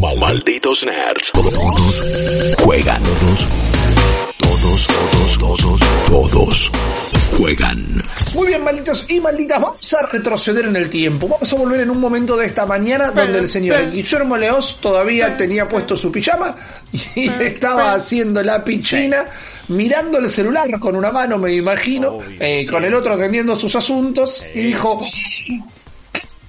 Malditos nerds. Todos. Juegan. Todos, todos, todos, todos, todos juegan. Muy bien, malditos y malditas, vamos a retroceder en el tiempo. Vamos a volver en un momento de esta mañana donde el señor Guillermo Leos todavía tenía puesto su pijama y estaba haciendo la pichina, mirando el celular con una mano, me imagino, eh, con el otro atendiendo sus asuntos y dijo,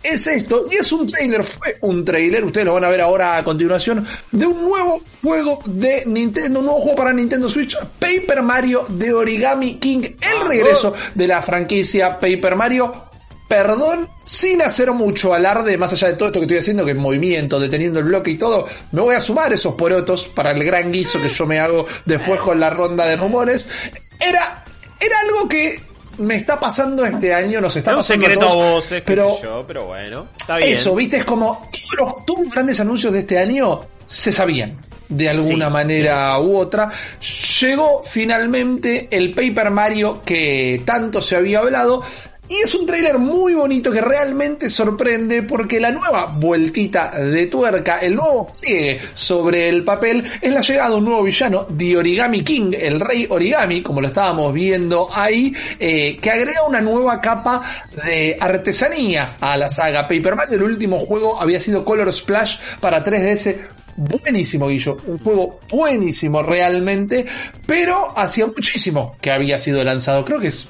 es esto, y es un trailer, fue un trailer, ustedes lo van a ver ahora a continuación, de un nuevo juego de Nintendo, un nuevo juego para Nintendo Switch, Paper Mario de Origami King, el regreso de la franquicia Paper Mario. Perdón, sin hacer mucho alarde, más allá de todo esto que estoy haciendo, que es movimiento, deteniendo el bloque y todo, me voy a sumar esos porotos para el gran guiso que yo me hago después con la ronda de rumores. Era, era algo que me está pasando este año, nos está Es un pasando secreto a todos, voces, qué pero yo, pero bueno. Está bien. eso, viste, es como todos los, todos los grandes anuncios de este año se sabían de alguna Sí, manera u otra. Llegó finalmente el Paper Mario que tanto se había hablado. Y es un tráiler muy bonito que realmente sorprende porque la nueva vueltita de tuerca, el nuevo pliegue sobre el papel, es la llegada de un nuevo villano, de Origami King, el rey Origami, como lo estábamos viendo ahí, eh, que agrega una nueva capa de artesanía a la saga Paper Mario. El último juego había sido Color Splash para 3DS buenísimo, Guillo. Un juego buenísimo realmente, pero hacía muchísimo que había sido lanzado. Creo que es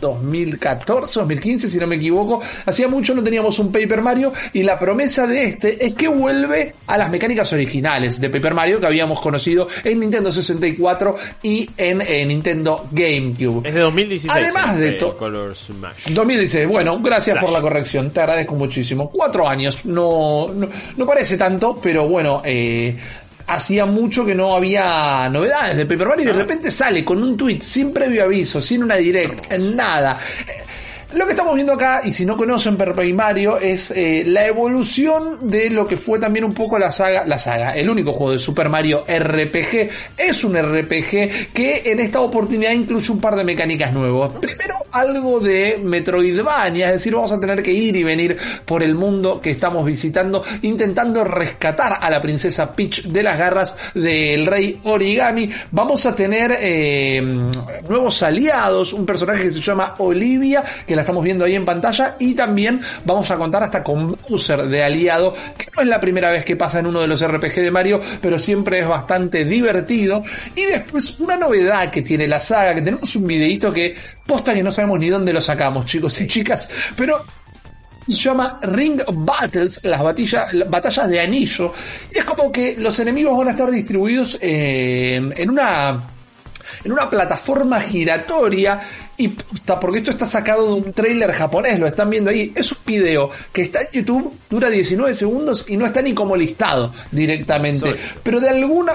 2014, 2015, si no me equivoco. Hacía mucho no teníamos un Paper Mario y la promesa de este es que vuelve a las mecánicas originales de Paper Mario que habíamos conocido en Nintendo 64 y en, eh, Nintendo GameCube. Es de 2016. Además de to- Color Smash. 2016, bueno, gracias por la corrección, te agradezco muchísimo. Cuatro años, no, no, no parece tanto, pero bueno, eh, hacía mucho que no había novedades de Paper Mario y de repente sale con un tweet sin previo aviso, sin una direct, en nada. Lo que estamos viendo acá, y si no conocen Paper Mario, es eh, la evolución de lo que fue también un poco la saga, la saga, el único juego de Super Mario RPG. Es un RPG que en esta oportunidad incluye un par de mecánicas nuevas. Primero, algo de Metroidvania, es decir, vamos a tener que ir y venir por el mundo que estamos visitando, intentando rescatar a la princesa Peach de las garras del rey Origami. Vamos a tener eh, nuevos aliados, un personaje que se llama Olivia, que la estamos viendo ahí en pantalla, y también vamos a contar hasta con Bowser de aliado, que no es la primera vez que pasa en uno de los RPG de Mario, pero siempre es bastante divertido. Y después, una novedad que tiene la saga, que tenemos un videito que posta que no sabemos ni dónde lo sacamos, chicos y chicas, pero se llama Ring Battles, las batallas, las batallas de anillo. Y es como que los enemigos van a estar distribuidos eh, en una en una plataforma giratoria y puta, porque esto está sacado de un trailer japonés, lo están viendo ahí. Es un video que está en YouTube, dura 19 segundos y no está ni como listado directamente. Soy. Pero de alguna,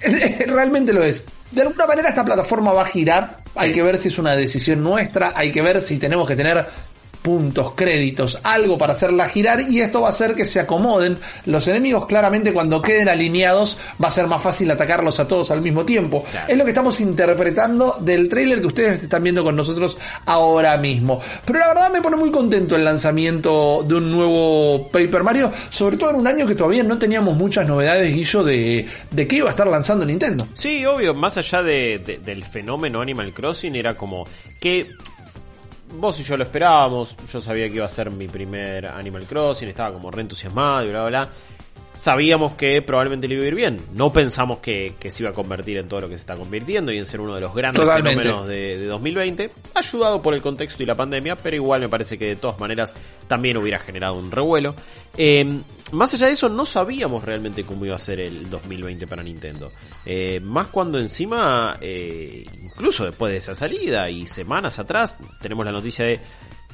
realmente lo es. De alguna manera esta plataforma va a girar. Hay que ver si es una decisión nuestra, hay que ver si tenemos que tener puntos, créditos, algo para hacerla girar y esto va a hacer que se acomoden los enemigos. Claramente cuando queden alineados va a ser más fácil atacarlos a todos al mismo tiempo. Es lo que estamos interpretando del trailer que ustedes están viendo con nosotros ahora mismo. Pero la verdad me pone muy contento el lanzamiento de un nuevo Paper Mario, sobre todo en un año que todavía no teníamos muchas novedades, Guillo, de, de qué iba a estar lanzando Nintendo. Sí, obvio, más allá de, de- del fenómeno Animal Crossing, era como que vos y yo lo esperábamos, yo sabía que iba a ser mi primer Animal Crossing, estaba como re entusiasmado y bla, bla, bla. Sabíamos que probablemente le iba a ir bien. No pensamos que, que se iba a convertir en todo lo que se está convirtiendo y en ser uno de los grandes Totalmente. fenómenos de, de 2020. Ayudado por el contexto y la pandemia, pero igual me parece que de todas maneras también hubiera generado un revuelo. Eh, más allá de eso, no sabíamos realmente cómo iba a ser el 2020 para Nintendo. Eh, más cuando encima, eh, incluso después de esa salida y semanas atrás, tenemos la noticia de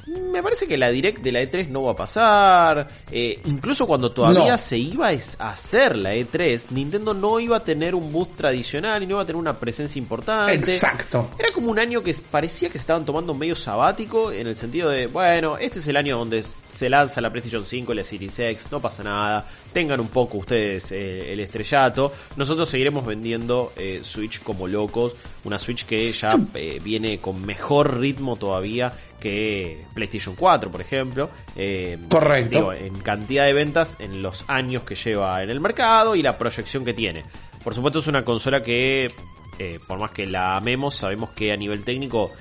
Me parece que la direct de la E3 no va a pasar. Eh, incluso cuando todavía No. se iba a hacer la E3, Nintendo no iba a tener un boost tradicional y no iba a tener una presencia importante. Exacto. Era como un año que parecía que se estaban tomando medio sabático en el sentido de, bueno, este es el año donde se lanza la PlayStation 5 y la Series X, no pasa nada, tengan un poco ustedes eh, el estrellato, nosotros seguiremos vendiendo eh, Switch como locos, una Switch que ya viene con mejor ritmo todavía que PlayStation 4, por ejemplo. Eh, Correcto. digo, en cantidad de ventas en los años que lleva en el mercado y la proyección que tiene. Por supuesto es una consola que, eh, por más que la amemos, sabemos que a nivel técnico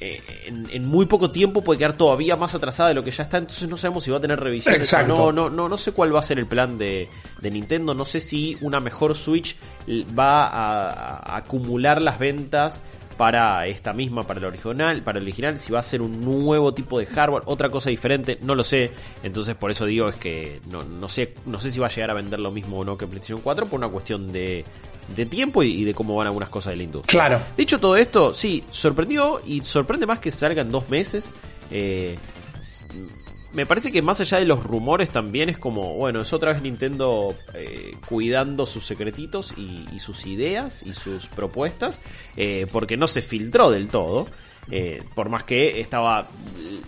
eh, en, en muy poco tiempo puede quedar todavía más atrasada de lo que ya está, entonces no sabemos si va a tener revisiones. Exacto. No, no, no, no sé cuál va a ser el plan de, de Nintendo, no sé si una mejor Switch va a, a acumular las ventas para esta misma, para el original, para el original, si va a ser un nuevo tipo de hardware, otra cosa diferente, no lo sé. Entonces por eso digo es que no, no sé, no sé si va a llegar a vender lo mismo o no que PlayStation 4 por una cuestión de, de tiempo y, y de cómo van algunas cosas de la industria. Claro. Dicho todo esto, sí, sorprendió y sorprende más que salga en dos meses. Eh, me parece que más allá de los rumores también es como, bueno, es otra vez Nintendo eh, cuidando sus secretitos y, y sus ideas y sus propuestas, eh, porque no se filtró del todo, eh, por más que estaba el-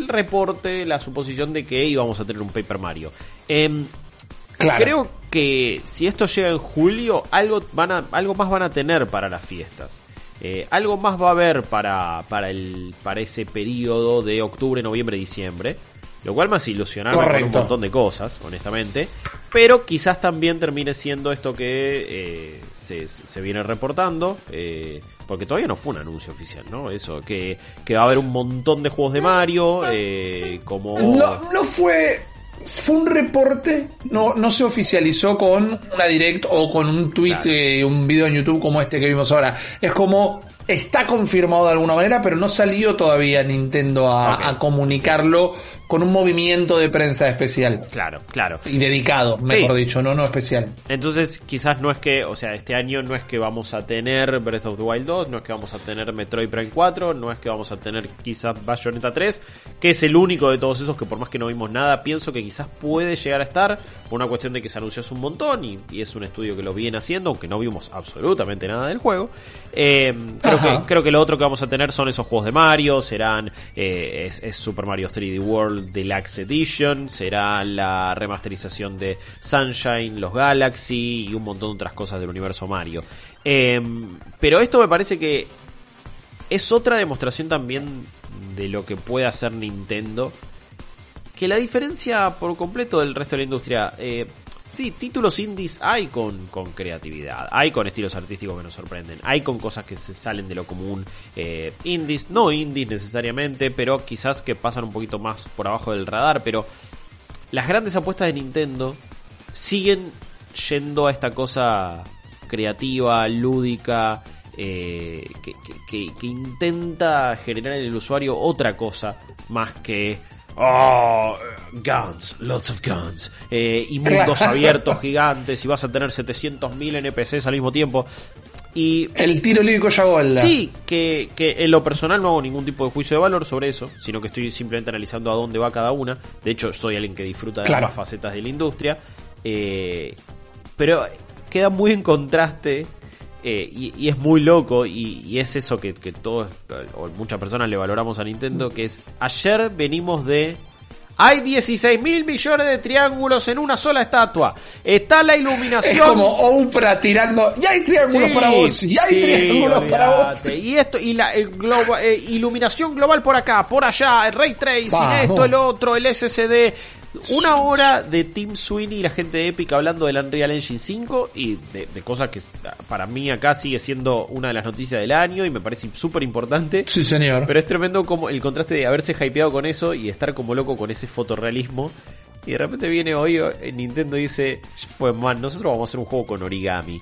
el reporte, la suposición de que íbamos a tener un Paper Mario. Em, Claro. Creo que si esto llega en julio, algo, van a, algo más van a tener para las fiestas. Eh, algo más va a haber para, para, el, para ese periodo de octubre, noviembre, diciembre. Lo cual más ilusionarme con un montón de cosas, honestamente. Pero quizás también termine siendo esto que eh, se, se viene reportando. eh, porque todavía no fue un anuncio oficial, ¿no? Eso, que, que va a haber un montón de juegos de Mario. eh, como. No, no fue. Fue un reporte, no, no se oficializó con una direct o con un tweet, Claro. eh, un video en YouTube como este que vimos ahora. Es como está confirmado de alguna manera, pero no salió todavía Nintendo a, comunicarlo con un movimiento de prensa especial. Claro, claro. Y dedicado, mejor Sí. dicho, no, no especial. Entonces, quizás no es que, o sea, este año no es que vamos a tener Breath of the Wild 2, no es que vamos a tener Metroid Prime 4, no es que vamos a tener quizás Bayonetta 3, que es el único de todos esos que por más que no vimos nada, pienso que quizás puede llegar a estar por una cuestión de que se anunció hace un montón y, y es un estudio que lo viene haciendo, aunque no vimos absolutamente nada del juego. Eh, creo, que, creo que lo otro que vamos a tener son esos juegos de Mario, serán eh, es, es Super Mario 3D Deluxe Edition, será la remasterización de Sunshine, los Galaxy y un montón de otras cosas del universo Mario. Eh, pero esto me parece que es otra demostración también de lo que puede hacer Nintendo. Que la diferencia por completo del resto de la industria. Eh, sí, títulos indies hay con, con creatividad, hay con estilos artísticos que nos sorprenden, hay con cosas que se salen de lo común. Eh, indies, no indies necesariamente, pero quizás que pasan un poquito más por abajo del radar. Pero las grandes apuestas de Nintendo siguen yendo a esta cosa creativa, lúdica, eh, que, que- que- que intenta generar en el usuario otra cosa más que oh, guns, lots of guns eh, y mundos Claro. abiertos gigantes y vas a tener 700.000 NPCs al mismo tiempo y El tiro lírico ya golda. Sí, que, que en lo personal no hago ningún tipo de juicio de valor sobre eso, sino que estoy simplemente analizando a dónde va cada una. De hecho, soy alguien que disfruta de Claro. ambas facetas de la industria. Eh, pero queda muy en contraste eh, y, y es muy loco y, y es eso que, que todos o muchas personas le valoramos a Nintendo, que es ayer venimos de... Hay 16 mil millones de triángulos en una sola estatua. Está la iluminación. Es como Oprah tirando. Y hay triángulos Sí, para vos. Y hay sí, triángulos para vos. Y esto, y la eh, globa- eh, iluminación global por acá, por allá, el ray tracing, esto, el otro, el SSD. Una hora de Tim Sweeney y la gente de Epic hablando del Unreal Engine 5 y de, de cosas que para mí acá sigue siendo una de las noticias del año y me parece súper importante. Sí, señor. Pero es tremendo como el contraste de haberse hypeado con eso y estar como loco con ese fotorrealismo. Y de repente viene hoy eh, Nintendo y dice, fue man, nosotros vamos a hacer un juego con origami.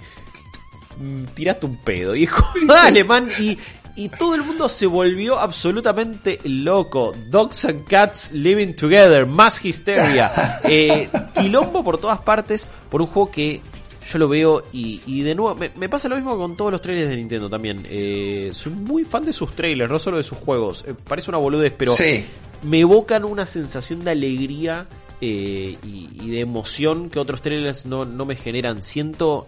Mm, Tiraste un pedo, hijo. Dale, man. Y, y todo el mundo se volvió absolutamente loco. Dogs and cats living together. Más histeria. Eh, quilombo por todas partes por un juego que yo lo veo y, y de nuevo, me, me pasa lo mismo con todos los trailers de Nintendo también. Eh, soy muy fan de sus trailers, no solo de sus juegos. Eh, parece una boludez, pero Sí. me evocan una sensación de alegría eh, y, y de emoción que otros trailers no, no me generan. Siento.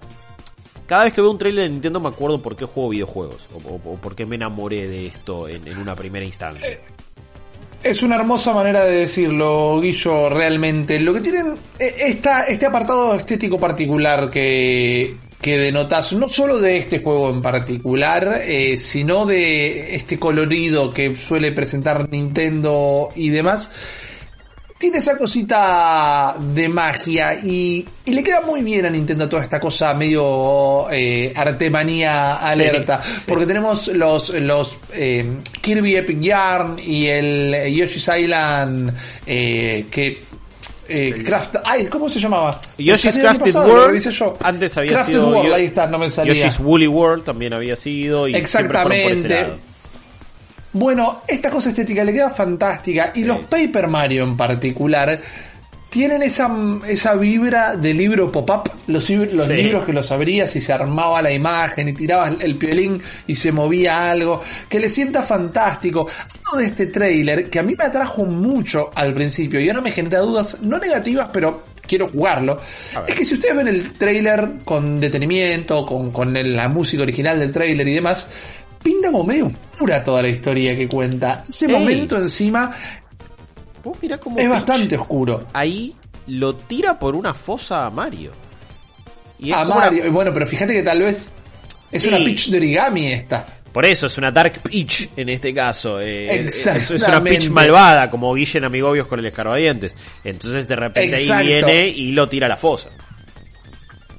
Cada vez que veo un trailer de Nintendo me acuerdo por qué juego videojuegos o, por qué me enamoré de esto en, una primera instancia. Es una hermosa manera de decirlo, Guillo, realmente. Lo que tienen eh, esta, este apartado estético particular que, que denotas, no solo de este juego en particular, eh, sino de este colorido que suele presentar Nintendo y demás, tiene esa cosita de magia y, y le queda muy bien a Nintendo toda esta cosa medio eh, artemanía alerta. sí. Porque tenemos los, los eh, Kirby Epic Yarn y el Yoshi's Island eh, que... eh, craft, ay, ¿cómo se llamaba? Yoshi's Crafted pasado, World hice yo. antes había Crafted sido World, Yo- ahí está, no me salía. Yoshi's Woolly World también había sido y siempre fueron por ese Exactamente. lado. Bueno, esta cosa estética le queda fantástica y los Paper Mario en particular tienen esa, esa vibra de libro pop-up, los, los Sí. libros que los abrías y se armaba la imagen y tirabas el piolín y se movía algo, que le sienta fantástico. Algo de este trailer que a mí me atrajo mucho al principio y ahora me genera dudas, no negativas, pero quiero jugarlo. Es que si ustedes ven el trailer con detenimiento, con, con la música original del trailer y demás, pinta como medio oscura toda la historia que cuenta. Ese Ey. momento encima Vos mirá cómo es Peach bastante oscuro. Ahí lo tira por una fosa a Mario. Y A como una- Mario, bueno, pero fíjate que tal vez es Sí. una pitch de origami esta. Por eso es una Dark Peach en este caso. eh, Exactamente. Es, es una Peach malvada, como Guille en Amigobios con el escarbadientes. Entonces de repente Exacto. ahí viene y lo tira a la fosa.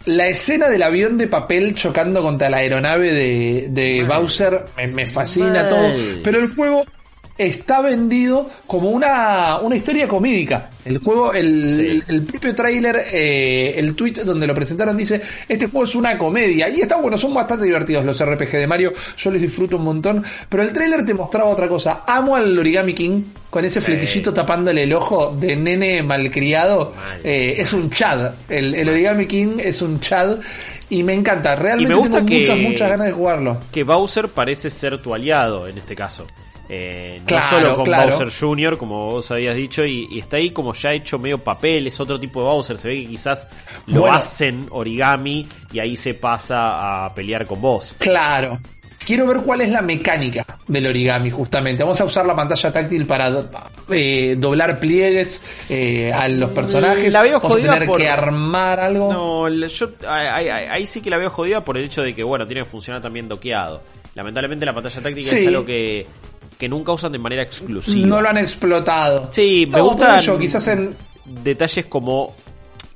La escena del avión de papel chocando contra la aeronave de, de. Bowser me, me fascina Mal. todo. Pero el juego está vendido como una, una historia comídica. El juego, el, Sí. el, el propio tráiler, eh, el tweet donde lo presentaron dice, este juego es una comedia. Y está bueno, son bastante divertidos los RPG de Mario, yo les disfruto un montón. Pero el tráiler te mostraba otra cosa. Amo al Origami King con ese flequillito tapándole el ojo de nene malcriado. Mal. Eh, es un chad. El, el Origami King es un chad. Y me encanta. Realmente me gusta tengo que- muchas, muchas ganas de jugarlo. Que Bowser parece ser tu aliado en este caso. Eh, no Claro, solo con claro. Bowser Jr., como vos habías dicho, y, y está ahí como ya hecho medio papel, es otro tipo de Bowser. Se ve que quizás lo Bueno. hacen origami y ahí se pasa a pelear con vos. Claro. Quiero ver cuál es la mecánica del origami, justamente. Vamos a usar la pantalla táctil para do- eh, doblar pliegues eh, a los personajes. La veo Vamos a jodida tener por- que armar algo. No, yo ahí, ahí- ahí sí que la veo jodida por el hecho de que, bueno, tiene que funcionar también doqueado. Lamentablemente la pantalla táctica Sí. es algo que, que nunca usan de manera exclusiva. No lo han explotado. Sí, me ello, quizás en. detalles como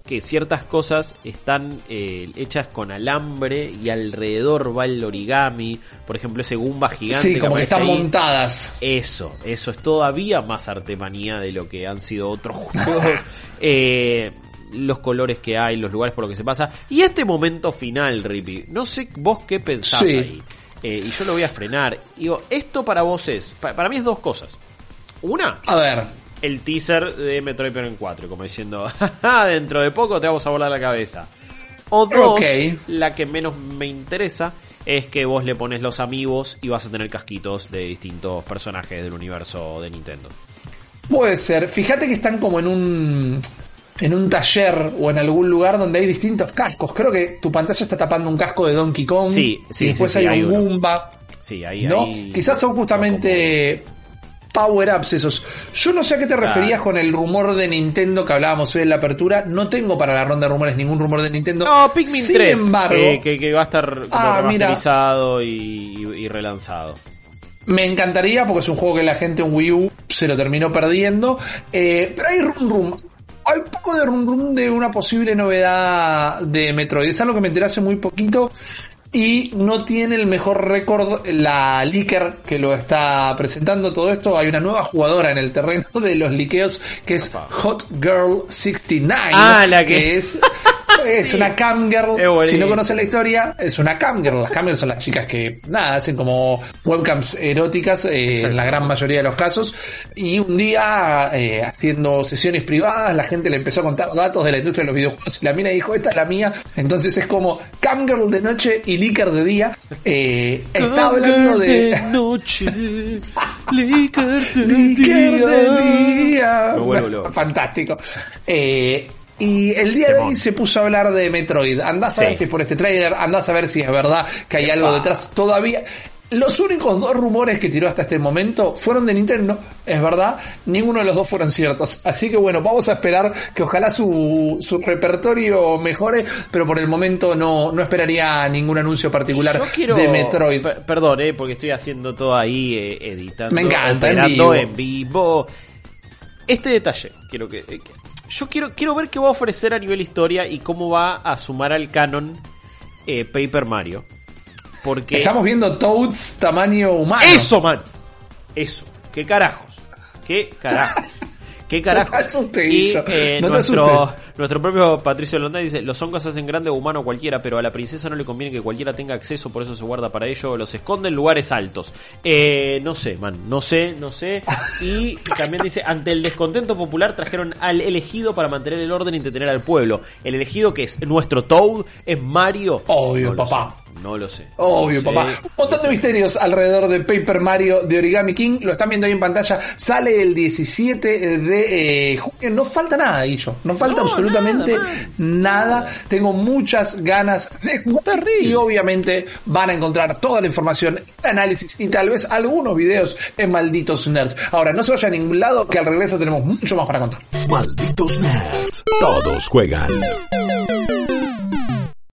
que ciertas cosas están eh, hechas con alambre y alrededor va el origami. Por ejemplo, ese Goomba gigante. Sí, como que están ahí. montadas. Eso, eso es todavía más artemanía de lo que han sido otros juegos. Eh, los colores que hay, los lugares por los que se pasa. Y este momento final, Rippy. No sé vos qué pensás Sí. ahí. Eh, y yo lo voy a frenar. Digo, esto para vos es. pa- para mí es dos cosas. Una, A ver. el teaser de Metroid Prime 4, como diciendo, "Jaja, dentro de poco te vamos a volar la cabeza. O dos, la que menos me interesa es que vos le pones los amigos y vas a tener casquitos de distintos personajes del universo de Nintendo. Puede ser. Fíjate que están como en un en un taller o en algún lugar donde hay distintos cascos. Creo que tu pantalla está tapando un casco de Donkey Kong. Sí, sí, y después sí, sí, hay, hay un uno. Goomba. Sí, ahí, ¿No? ahí- Quizás son justamente power-ups esos. Yo no sé a qué te referías con el rumor de Nintendo que hablábamos hoy en la apertura. No tengo para la ronda de rumores ningún rumor de Nintendo. No, Pikmin Sin 3, embargo, que, que- que va a estar como Ah, remasterizado y, y- relanzado. Me encantaría porque es un juego que la gente en Wii U se lo terminó perdiendo. Eh, pero hay rum rum. Hay un poco de rum rum de una posible novedad de Metroid. Es algo que me enteré hace muy poquito. Y no tiene el mejor récord la leaker que lo está presentando todo esto. Hay una nueva jugadora en el terreno de los liqueos que es Hot Girl 69. Ah, la que- es Es Sí. una camgirl. Si no conocen la historia, es una camgirl. Las camgirls son las chicas que, nada, hacen como webcams eróticas eh, en la gran mayoría de los casos. Y un día, eh, haciendo sesiones privadas, la gente le empezó a contar datos de la industria de los videojuegos y la mina dijo, esta es la mía. Entonces es como camgirl de noche y licker de día. Eh, está hablando de... noche, liquor de Licker de día. Vuelvo loco. Fantástico. Eh, y el día de hoy se puso a hablar de Metroid. Andás a ver si es por este trailer, andás a ver si es verdad que hay algo detrás todavía. Los únicos dos rumores que tiró hasta este momento fueron de Nintendo, es verdad, ninguno de los dos fueron ciertos. Así que bueno, vamos a esperar que ojalá su, su repertorio mejore, pero por el momento no, no esperaría ningún anuncio particular quiero. de Metroid. per- Perdón, eh, porque estoy haciendo todo ahí, eh, editando. Me encanta, en vivo. en vivo. Este detalle, quiero que. eh, que- yo quiero, quiero ver qué va a ofrecer a nivel historia y cómo va a sumar al canon eh, Paper Mario. Porque. Estamos viendo Toads tamaño humano. ¡Eso, man! Eso. ¿Qué carajos? ¿Qué carajos? ¿Qué carajos? No te asustes, y eh, No te nuestro, asustes. nuestro propio Patricio Londa dice, los hongos hacen grande o humano cualquiera, pero a la princesa no le conviene que cualquiera tenga acceso, por eso se guarda para ello, los esconde en lugares altos. Eh, no sé, man, no sé, no sé. Y también dice, ante el descontento popular trajeron al elegido para mantener el orden y entretener al pueblo. El elegido que es nuestro Toad, es Mario. Obvio, No papá. sé, No lo sé. Obvio, No sé. papá. Un montón de misterios alrededor de Paper Mario de Origami King. Lo están viendo ahí en pantalla. Sale el 17 de eh, junio. No falta nada, Guillo. No falta No, absolutamente nada, nada, Tengo muchas ganas de jugar. Y obviamente van a encontrar toda la información, el análisis y tal vez algunos videos en Malditos Nerds. Ahora, no se vaya a ningún lado, que al regreso tenemos mucho más para contar. Malditos nerds. Todos juegan.